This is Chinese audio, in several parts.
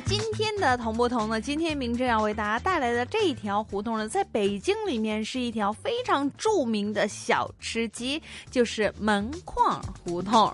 今天的同不同呢？今天明正要为大家带来的这一条胡同呢，在北京里面是一条非常著名的小吃街，就是门框胡同。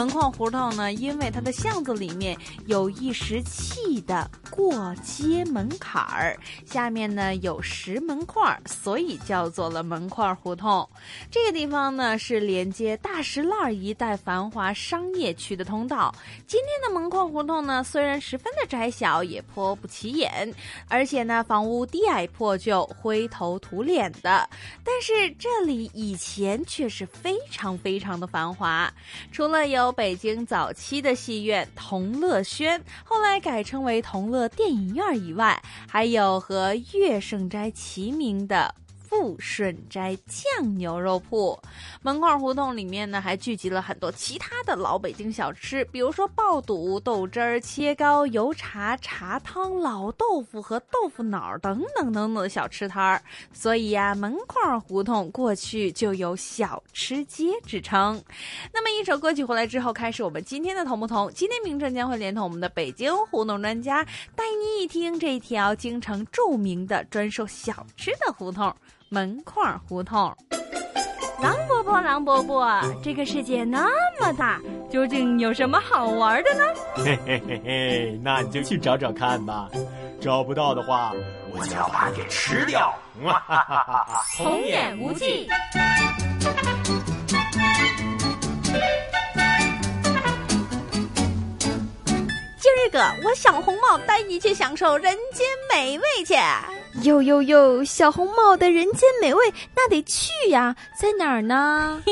门框胡同呢，因为它的巷子里面有一石砌的过街门槛儿，下面呢有石门框，所以叫做了门框胡同。这个地方呢是连接大石栏一带繁华商业区的通道。今天的门框胡同呢，虽然十分的窄小，也颇不起眼，而且呢房屋低矮破旧、灰头土脸的，但是这里以前却是非常非常的繁华，除了有。北京早期的戏院同乐轩，后来改称为同乐电影院以外，还有和乐盛斋齐名的。富顺斋酱牛肉铺，门框胡同里面呢，还聚集了很多其他的老北京小吃，比如说爆肚、豆汁儿、切糕、油茶、茶汤、老豆腐和豆腐脑等等等等的小吃摊儿。所以呀，门框胡同过去就有小吃街之称。那么一首歌曲回来之后，开始我们今天的同不同。今天明正将会连同我们的北京胡同专家，带你一听这条京城著名的专售小吃的胡同。门框胡同，狼伯伯，狼伯伯，这个世界那么大，究竟有什么好玩的呢？嘿嘿嘿嘿，那你就去找找看吧。找不到的话，我就要把你给吃掉。哈哈哈哈哈！童言无忌。今儿个我小红帽带你去享受人间美味去。哟哟哟，小红帽的人间美味，那得去呀，在哪儿呢？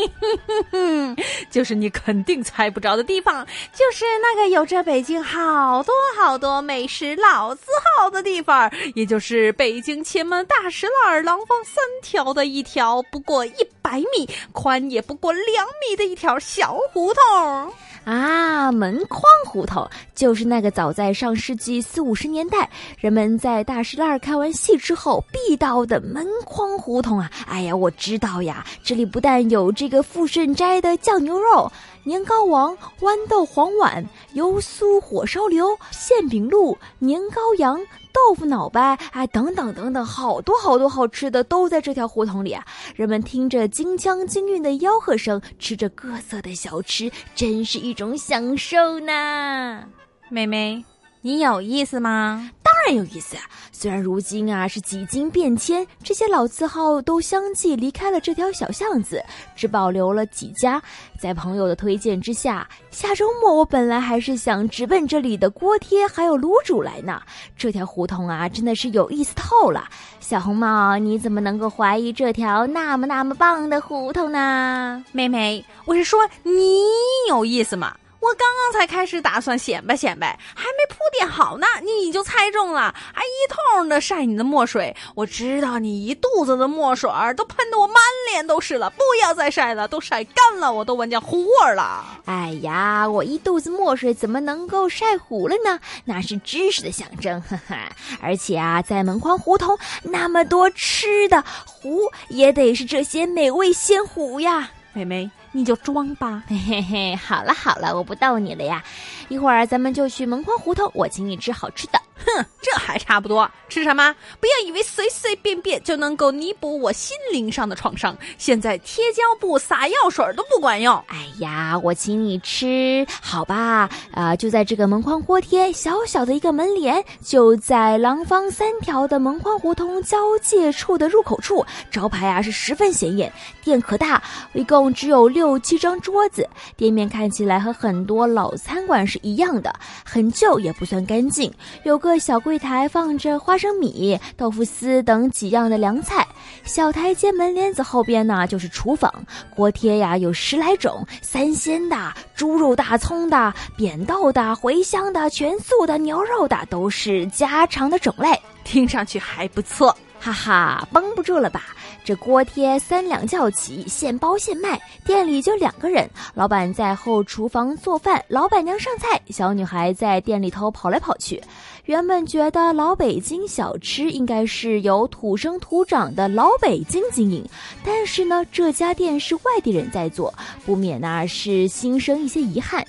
就是你肯定猜不着的地方，就是那个有着北京好多好多美食老字号的地方，也就是北京前门大石栏廊坊三条的一条不过一百米宽也不过两米的一条小胡同。啊，门框胡同就是那个早在上世纪四五十年代，人们在大石栏看完戏之后必到的门框胡同啊！哎呀，我知道呀，这里不但有这个富顺斋的酱牛肉。年糕王、豌豆黄碗、油酥火烧牛、馅饼露、年糕羊、豆腐脑白，哎，等等等等，好多好多好吃的都在这条胡同里啊！人们听着京腔京韵的吆喝声，吃着各色的小吃，真是一种享受呢。妹妹，你有意思吗？当然有意思。虽然如今啊是几经变迁，这些老字号都相继离开了这条小巷子，只保留了几家。在朋友的推荐之下，下周末我本来还是想直奔这里的锅贴还有卤煮来呢。这条胡同啊，真的是有意思透了。小红帽，你怎么能够怀疑这条那么那么棒的胡同呢？妹妹，我是说你有意思吗？我刚刚才开始打算显摆显摆，还没铺垫好呢，你就猜中了，还一通的晒你的墨水。我知道你一肚子的墨水都喷得我满脸都是了，不要再晒了，都晒干了，我都闻见糊味了。哎呀，我一肚子墨水怎么能够晒糊了呢？那是知识的象征，哈哈。而且啊，在门框胡同那么多吃的，糊也得是这些美味鲜糊呀，妹妹。你就装吧，嘿嘿嘿，好了好了，我不逗你了呀，一会儿咱们就去门框胡同，我请你吃好吃的。哼，这还差不多。吃什么？不要以为随随便便就能够弥补我心灵上的创伤。现在贴胶布、撒药水都不管用。哎呀，我请你吃好吧？啊，就在这个门框锅贴，小小的一个门帘，就在廊坊三条的门框胡同交界处的入口处。招牌啊是十分显眼，店可大，一共只有六七张桌子。店面看起来和很多老餐馆是一样的，很旧也不算干净，有个。小柜台放着花生米、豆腐丝等几样的凉菜。小台阶门帘子后边呢，就是厨房。锅贴呀，有十来种，三鲜的、猪肉大葱的、扁豆的、茴香的、全素的、牛肉的，都是家常的种类。听上去还不错。哈哈，绷不住了吧？这锅贴三两叫起，现包现卖。店里就两个人，老板在后厨房做饭，老板娘上菜，小女孩在店里头跑来跑去。原本觉得老北京小吃应该是由土生土长的老北京经营，但是呢，这家店是外地人在做，不免呢是心生一些遗憾。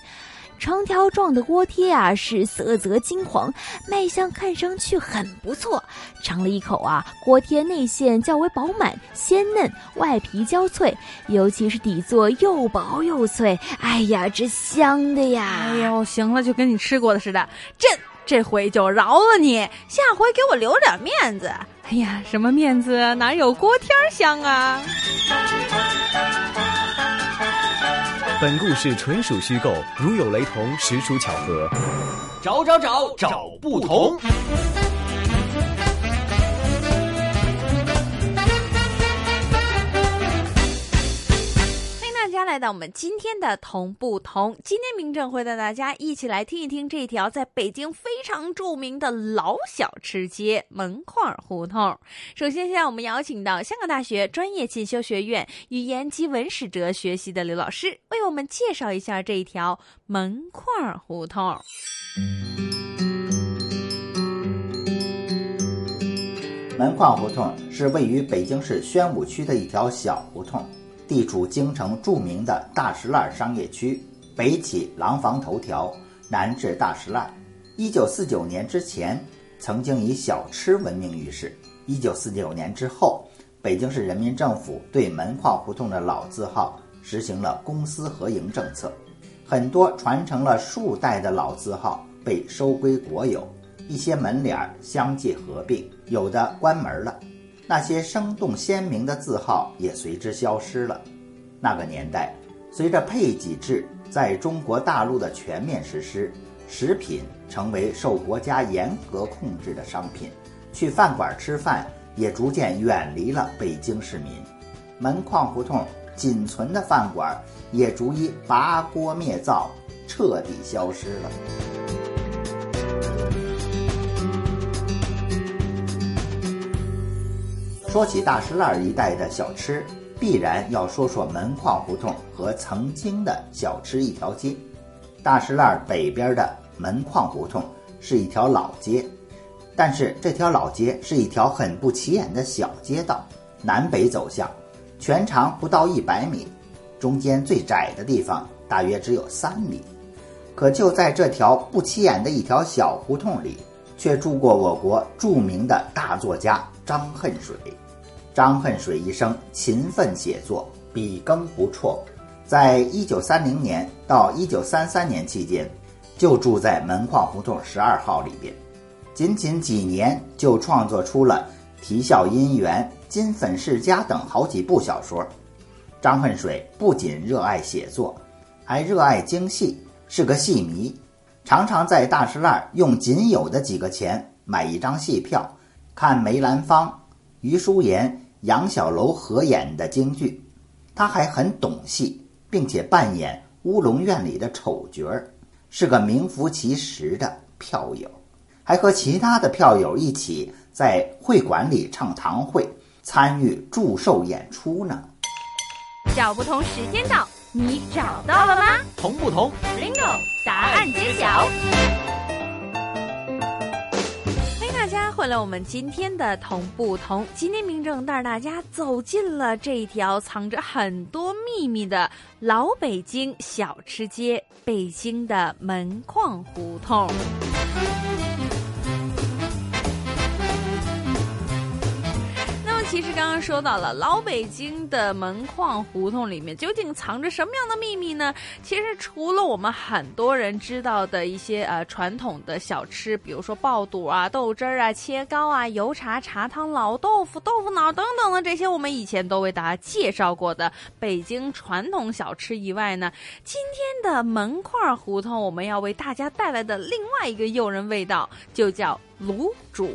长条状的锅贴啊，是色泽金黄，卖相看上去很不错。尝了一口啊，锅贴内馅较为饱满鲜嫩，外皮焦脆，尤其是底座又薄又脆。哎呀，这香的呀！哎呦，行了，就跟你吃过的似的。这这回就饶了你，下回给我留点面子。哎呀，什么面子？哪有锅贴香啊？本故事纯属虚构，如有雷同，实属巧合。找找找找不同。到我们今天的同不同。今天明正会带大家一起来听一听这条在北京非常著名的老小吃街——门框胡同。首先，现在我们邀请到香港大学专业进修学院语言及文史哲学系的刘老师，为我们介绍一下这一条门框胡同。门框胡同是位于北京市宣武区的一条小胡同，地处京城著名的大石栏商业区，北起廊坊头条，南至大石栏。一九四九年之前，曾经以小吃闻名于世。一九四九年之后，北京市人民政府对门框胡同的老字号实行了公私合营政策，很多传承了数代的老字号被收归国有。一些门脸相继合并，有的关门了，那些生动鲜明的字号也随之消失了。那个年代，随着配给制在中国大陆的全面实施，食品成为受国家严格控制的商品，去饭馆吃饭也逐渐远离了北京市民。门框胡同仅存的饭馆也逐一拔锅灭灶，彻底消失了。说起大石栏一带的小吃，必然要说说门框胡同和曾经的小吃一条街。大石栏北边的门框胡同是一条老街，但是这条老街是一条很不起眼的小街道，南北走向，全长不到一百米，中间最窄的地方大约只有三米。可就在这条不起眼的一条小胡同里，却住过我国著名的大作家张恨水。张恨水一生勤奋写作，笔耕不辍。在一九三零年到一九三三年期间，就住在门框胡同十二号里边。仅仅几年，就创作出了《啼笑姻缘》《金粉世家》等好几部小说。张恨水不仅热爱写作，还热爱京戏，是个戏迷，常常在大石栏用仅有的几个钱买一张戏票，看梅兰芳、余淑妍。杨小楼合演的京剧，他还很懂戏，并且扮演乌龙院里的丑角儿，是个名副其实的票友，还和其他的票友一起在会馆里唱堂会，参与祝寿演出呢。找不同时间到，你找到了吗？同不同？Bingo，答案揭晓。大家回来，我们今天的同不同？今天明正带着大家走进了这一条藏着很多秘密的老北京小吃街——北京的门框胡同。其实刚刚说到了老北京的门框胡同里面究竟藏着什么样的秘密呢？其实除了我们很多人知道的一些呃传统的小吃，比如说爆肚啊、豆汁儿啊、切糕啊、油茶、茶汤、老豆腐、豆腐脑等等的这些，我们以前都为大家介绍过的北京传统小吃以外呢，今天的门框胡同我们要为大家带来的另外一个诱人味道，就叫卤煮。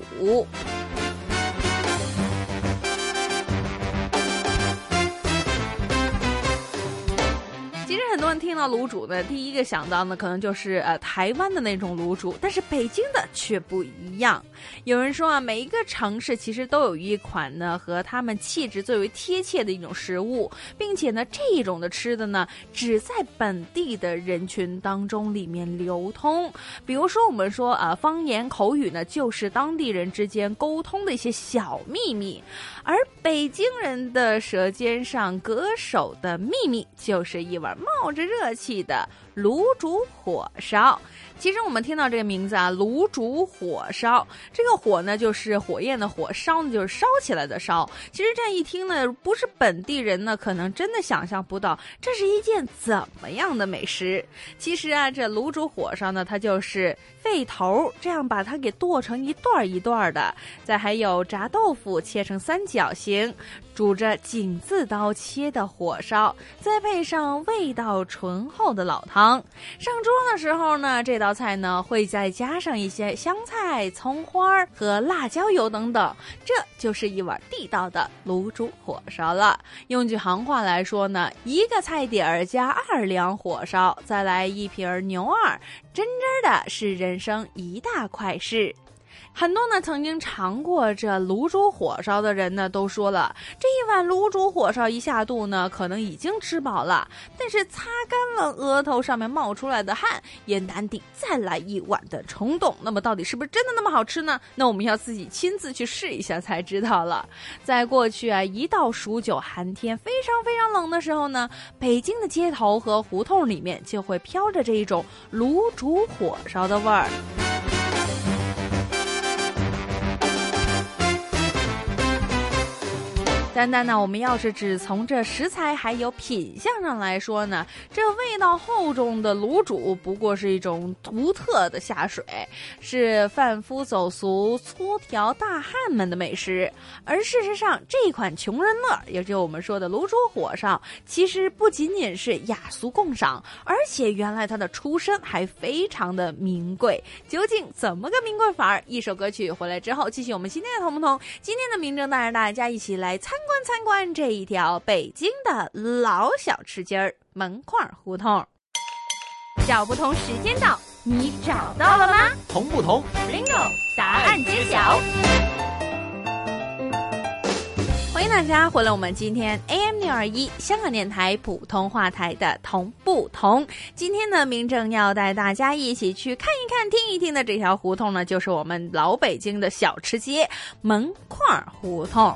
很多人听到卤煮呢，第一个想到呢，可能就是呃台湾的那种卤煮，但是北京的却不一样。有人说啊，每一个城市其实都有一款呢和他们气质最为贴切的一种食物，并且呢这一种的吃的呢只在本地的人群当中里面流通。比如说我们说啊方言口语呢，就是当地人之间沟通的一些小秘密，而北京人的舌尖上歌手的秘密，就是一碗。冒着热气的卤煮火烧，其实我们听到这个名字啊，卤煮火烧，这个火呢就是火焰的火，烧呢就是烧起来的烧。其实这样一听呢，不是本地人呢，可能真的想象不到这是一件怎么样的美食。其实啊，这卤煮火烧呢，它就是肺头这样把它给剁成一段一段的，再还有炸豆腐切成三角形。煮着井字刀切的火烧，再配上味道醇厚的老汤，上桌的时候呢，这道菜呢会再加上一些香菜、葱花和辣椒油等等，这就是一碗地道的卤煮火烧了。用句行话来说呢，一个菜底儿加二两火烧，再来一瓶牛二，真真的是人生一大快事。很多呢曾经尝过这卤煮火烧的人呢，都说了这一碗卤煮火烧一下肚呢，可能已经吃饱了，但是擦干了额头上面冒出来的汗，也难抵再来一碗的冲动。那么到底是不是真的那么好吃呢？那我们要自己亲自去试一下才知道了。在过去啊，一到数九寒天非常非常冷的时候呢，北京的街头和胡同里面就会飘着这一种卤煮火烧的味儿。单单呢，我们要是只从这食材还有品相上来说呢，这味道厚重的卤煮不过是一种独特的下水，是贩夫走卒、粗条大汉们的美食。而事实上，这款穷人乐，也就是我们说的卤煮火烧，其实不仅仅是雅俗共赏，而且原来它的出身还非常的名贵。究竟怎么个名贵法儿？一首歌曲回来之后，继续我们今天的同不同？今天的名正带着大家一起来参。观参观这一条北京的老小吃街儿门框胡同，找不同时间到，你找到了吗？同不同？Bingo！答案揭晓。欢迎大家回来，我们今天 AM 六二一香港电台普通话台的同不同？今天呢，明正要带大家一起去看一看、听一听的这条胡同呢，就是我们老北京的小吃街门框胡同。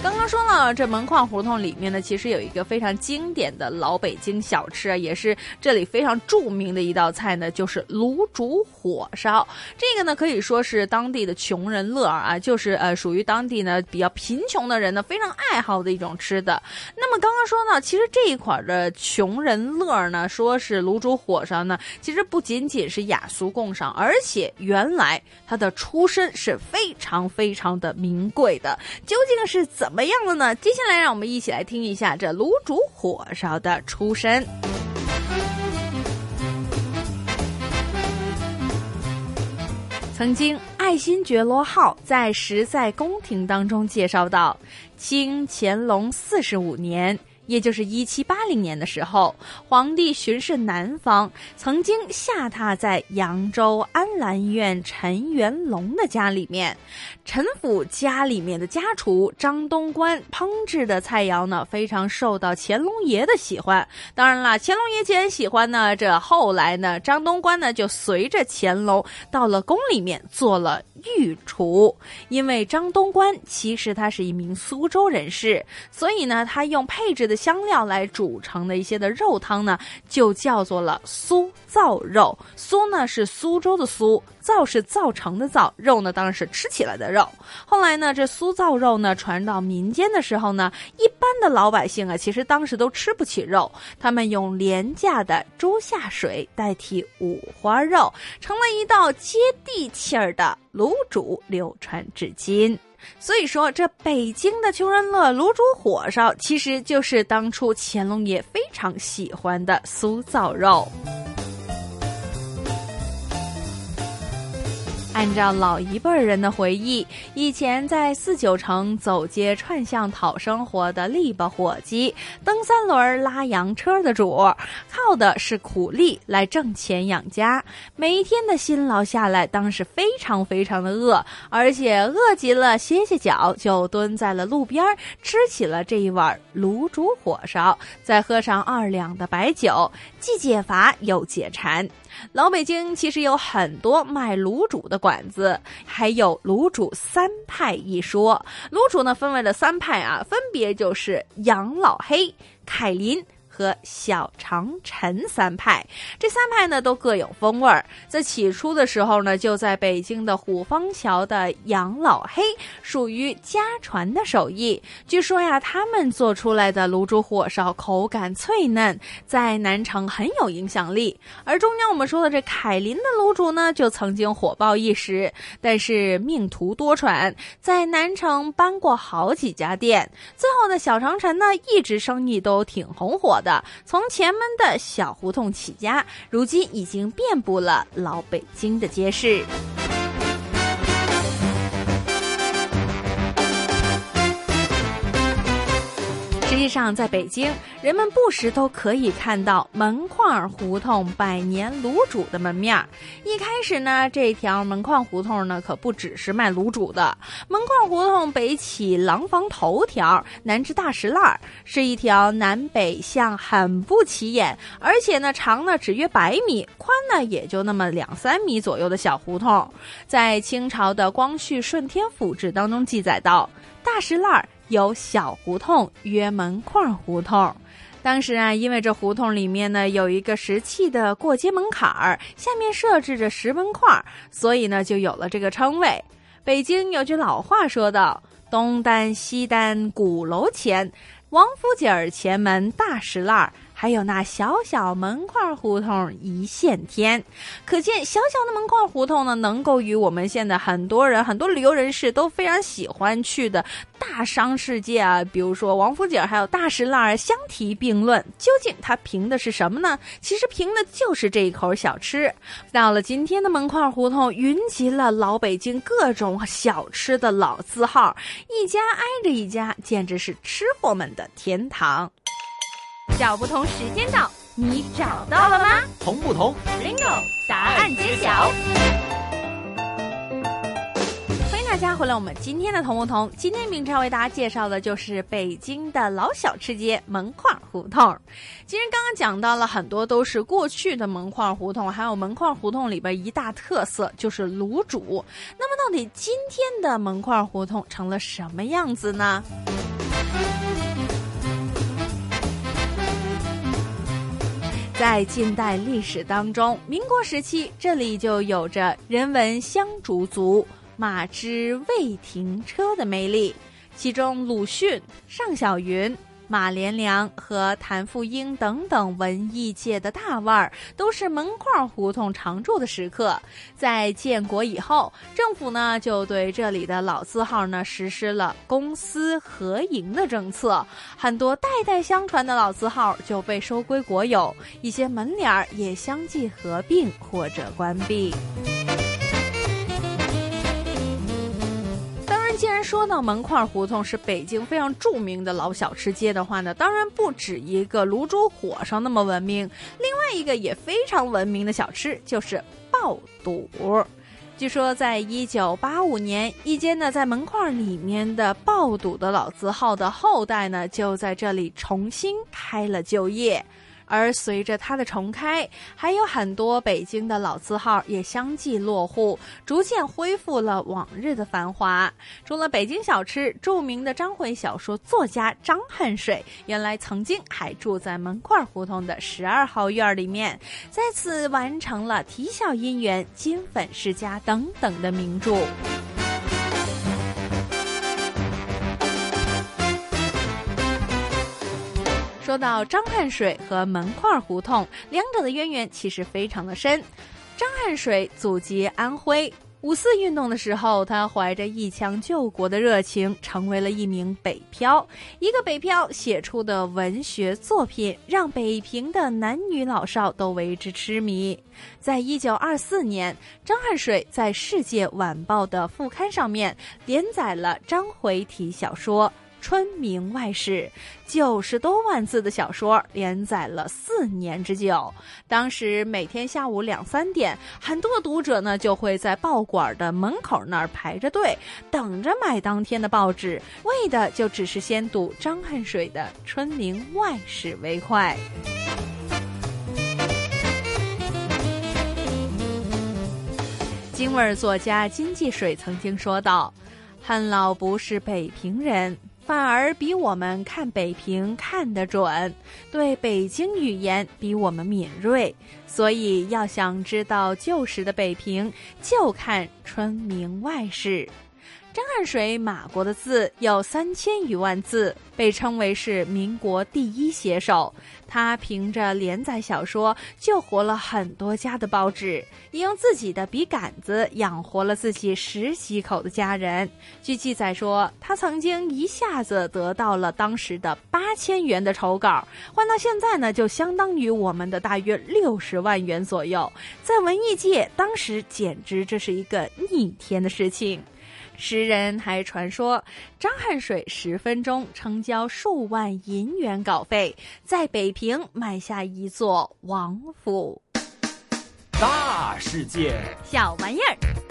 刚刚说了，这门框胡同里面呢，其实有一个非常经典的老北京小吃啊，也是这里非常著名的一道菜呢，就是卤煮火烧。这个呢，可以说是当地的穷人乐啊，就是呃，属于当地呢比较贫穷的人呢非常爱好的一种吃的。那么刚刚说呢，其实这一款的穷人乐呢，说是卤煮火烧呢，其实不仅仅是雅俗共赏，而且原来它的出身是非常非常的名贵的。究竟是怎怎么样？了呢？接下来让我们一起来听一下这卤煮火烧的出身。曾经，爱新觉罗号在《实在宫廷》当中介绍到，清乾隆四十五年。也就是一七八零年的时候，皇帝巡视南方，曾经下榻在扬州安澜院陈元龙的家里面。陈府家里面的家厨张东官烹制的菜肴呢，非常受到乾隆爷的喜欢。当然了，乾隆爷既然喜欢呢，这后来呢，张东官呢就随着乾隆到了宫里面做了。御厨，因为张东官其实他是一名苏州人士，所以呢，他用配制的香料来煮成的一些的肉汤呢，就叫做了苏造肉。苏呢是苏州的苏。造是造成的造，肉呢当然是吃起来的肉。后来呢，这酥造肉呢传到民间的时候呢，一般的老百姓啊，其实当时都吃不起肉，他们用廉价的猪下水代替五花肉，成了一道接地气儿的卤煮，流传至今。所以说，这北京的穷人乐卤煮火烧，其实就是当初乾隆爷非常喜欢的酥造肉。按照老一辈人的回忆，以前在四九城走街串巷讨生活的篱笆伙计、蹬三轮拉洋车的主，靠的是苦力来挣钱养家。每一天的辛劳下来，当时非常非常的饿，而且饿极了歇歇脚，就蹲在了路边吃起了这一碗卤煮火烧，再喝上二两的白酒，既解乏又解馋。老北京其实有很多卖卤煮的馆子，还有卤煮三派一说。卤煮呢分为了三派啊，分别就是杨老黑、凯林。和小长城三派，这三派呢都各有风味儿。在起初的时候呢，就在北京的虎坊桥的杨老黑属于家传的手艺。据说呀，他们做出来的卤煮火烧口感脆嫩，在南城很有影响力。而中间我们说的这凯林的卤煮呢，就曾经火爆一时，但是命途多舛，在南城搬过好几家店。最后的小长城呢，一直生意都挺红火的。从前门的小胡同起家，如今已经遍布了老北京的街市。实际上，在北京，人们不时都可以看到门框胡同百年卤煮的门面。一开始呢，这条门框胡同呢，可不只是卖卤煮的。门框胡同北起廊坊头条，南至大石栏，是一条南北向很不起眼，而且呢，长呢只约百米，宽呢也就那么两三米左右的小胡同。在清朝的《光绪顺天府志》当中记载到，大石栏。有小胡同约门框胡同，当时啊，因为这胡同里面呢有一个石砌的过街门槛儿，下面设置着石门框，所以呢就有了这个称谓。北京有句老话说道：“东单西单鼓楼前，王府井儿前门大石栏。”还有那小小门框胡同一线天，可见小小的门框胡同呢，能够与我们现在很多人、很多旅游人士都非常喜欢去的大商世界啊，比如说王府井还有大石栏相提并论。究竟它凭的是什么呢？其实凭的就是这一口小吃。到了今天的门框胡同，云集了老北京各种小吃的老字号，一家挨着一家，简直是吃货们的天堂。小不同时间到，你找到了吗？同不同？Bingo！答案揭晓。欢迎大家回来，我们今天的同不同，今天明超为大家介绍的就是北京的老小吃街门框胡同。其实刚刚讲到了很多都是过去的门框胡同，还有门框胡同里边一大特色就是卤煮。那么到底今天的门框胡同成了什么样子呢？在近代历史当中，民国时期这里就有着人文香烛足、马之未停车的魅力，其中鲁迅、尚小云。马连良和谭富英等等文艺界的大腕儿，都是门框胡同常驻的食客。在建国以后，政府呢就对这里的老字号呢实施了公私合营的政策，很多代代相传的老字号就被收归国有，一些门脸儿也相继合并或者关闭。既然说到门框胡同是北京非常著名的老小吃街的话呢，当然不止一个卤煮火烧那么闻名，另外一个也非常闻名的小吃就是爆肚。据说在一九八五年，一间呢在门框里面的爆肚的老字号的后代呢，就在这里重新开了就业。而随着它的重开，还有很多北京的老字号也相继落户，逐渐恢复了往日的繁华。除了北京小吃，著名的章回小说作家张恨水，原来曾经还住在门框胡同的十二号院里面，在此完成了《啼笑姻缘》《金粉世家》等等的名著。说到张恨水和门框胡同，两者的渊源其实非常的深。张恨水祖籍安徽，五四运动的时候，他怀着一腔救国的热情，成为了一名北漂。一个北漂写出的文学作品，让北平的男女老少都为之痴迷。在一九二四年，张恨水在《世界晚报》的副刊上面连载了章回体小说。《春明外史》九十多万字的小说连载了四年之久。当时每天下午两三点，很多读者呢就会在报馆的门口那儿排着队，等着买当天的报纸，为的就只是先读张恨水的《春明外史》为快。京味儿作家金继水曾经说道：“恨老不是北平人。”反而比我们看北平看得准，对北京语言比我们敏锐，所以要想知道旧时的北平，就看《春明外史》。张恨水马国的字有三千余万字，被称为是民国第一写手。他凭着连载小说救活了很多家的报纸，也用自己的笔杆子养活了自己十几口的家人。据记载说，他曾经一下子得到了当时的八千元的酬稿，换到现在呢，就相当于我们的大约六十万元左右。在文艺界，当时简直这是一个逆天的事情。诗人还传说，张汉水十分钟成交数万银元稿费，在北平买下一座王府。大世界，小玩意儿。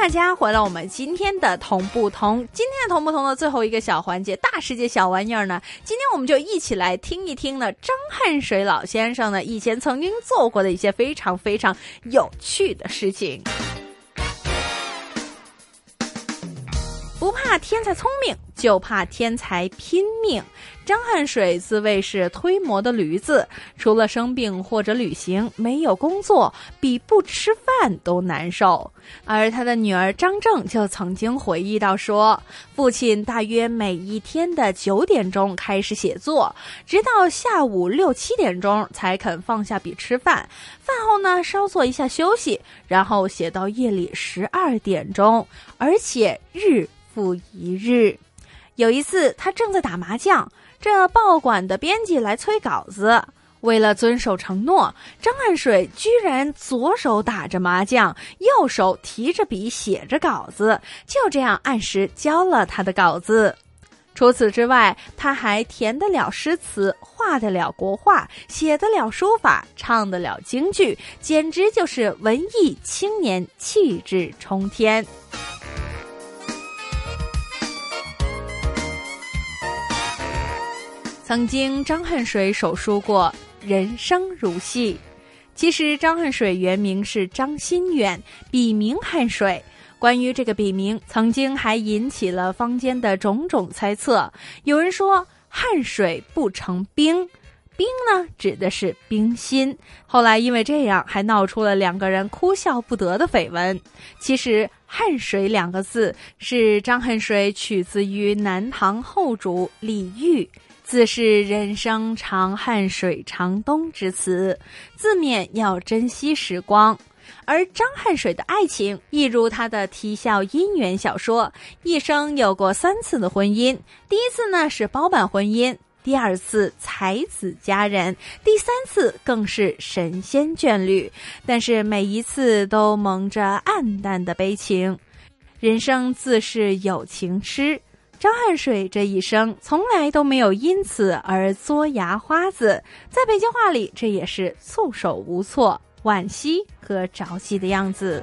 大家回来，我们今天的同不同，今天的同不同的最后一个小环节，大世界小玩意儿呢？今天我们就一起来听一听呢，张恨水老先生呢以前曾经做过的一些非常非常有趣的事情。怕天才聪明，就怕天才拼命。张恨水自谓是推磨的驴子，除了生病或者旅行，没有工作比不吃饭都难受。而他的女儿张正就曾经回忆到说，父亲大约每一天的九点钟开始写作，直到下午六七点钟才肯放下笔吃饭。饭后呢，稍作一下休息，然后写到夜里十二点钟，而且日复一日。有一次，他正在打麻将。这报馆的编辑来催稿子，为了遵守承诺，张恨水居然左手打着麻将，右手提着笔写着稿子，就这样按时交了他的稿子。除此之外，他还填得了诗词，画得了国画，写得了书法，唱得了京剧，简直就是文艺青年，气质冲天。曾经，张恨水手书过“人生如戏”。其实，张恨水原名是张心远，笔名恨水。关于这个笔名，曾经还引起了坊间的种种猜测。有人说“恨水不成冰”，冰呢指的是冰心。后来因为这样，还闹出了两个人哭笑不得的绯闻。其实，“恨水”两个字是张恨水取自于南唐后主李煜。自是人生长恨水长东之词，字面要珍惜时光。而张恨水的爱情，亦如他的啼笑姻缘小说，一生有过三次的婚姻。第一次呢是包办婚姻，第二次才子佳人，第三次更是神仙眷侣。但是每一次都蒙着暗淡的悲情。人生自是有情痴。张恨水这一生从来都没有因此而作牙花子，在北京话里，这也是束手无措、惋惜和着急的样子。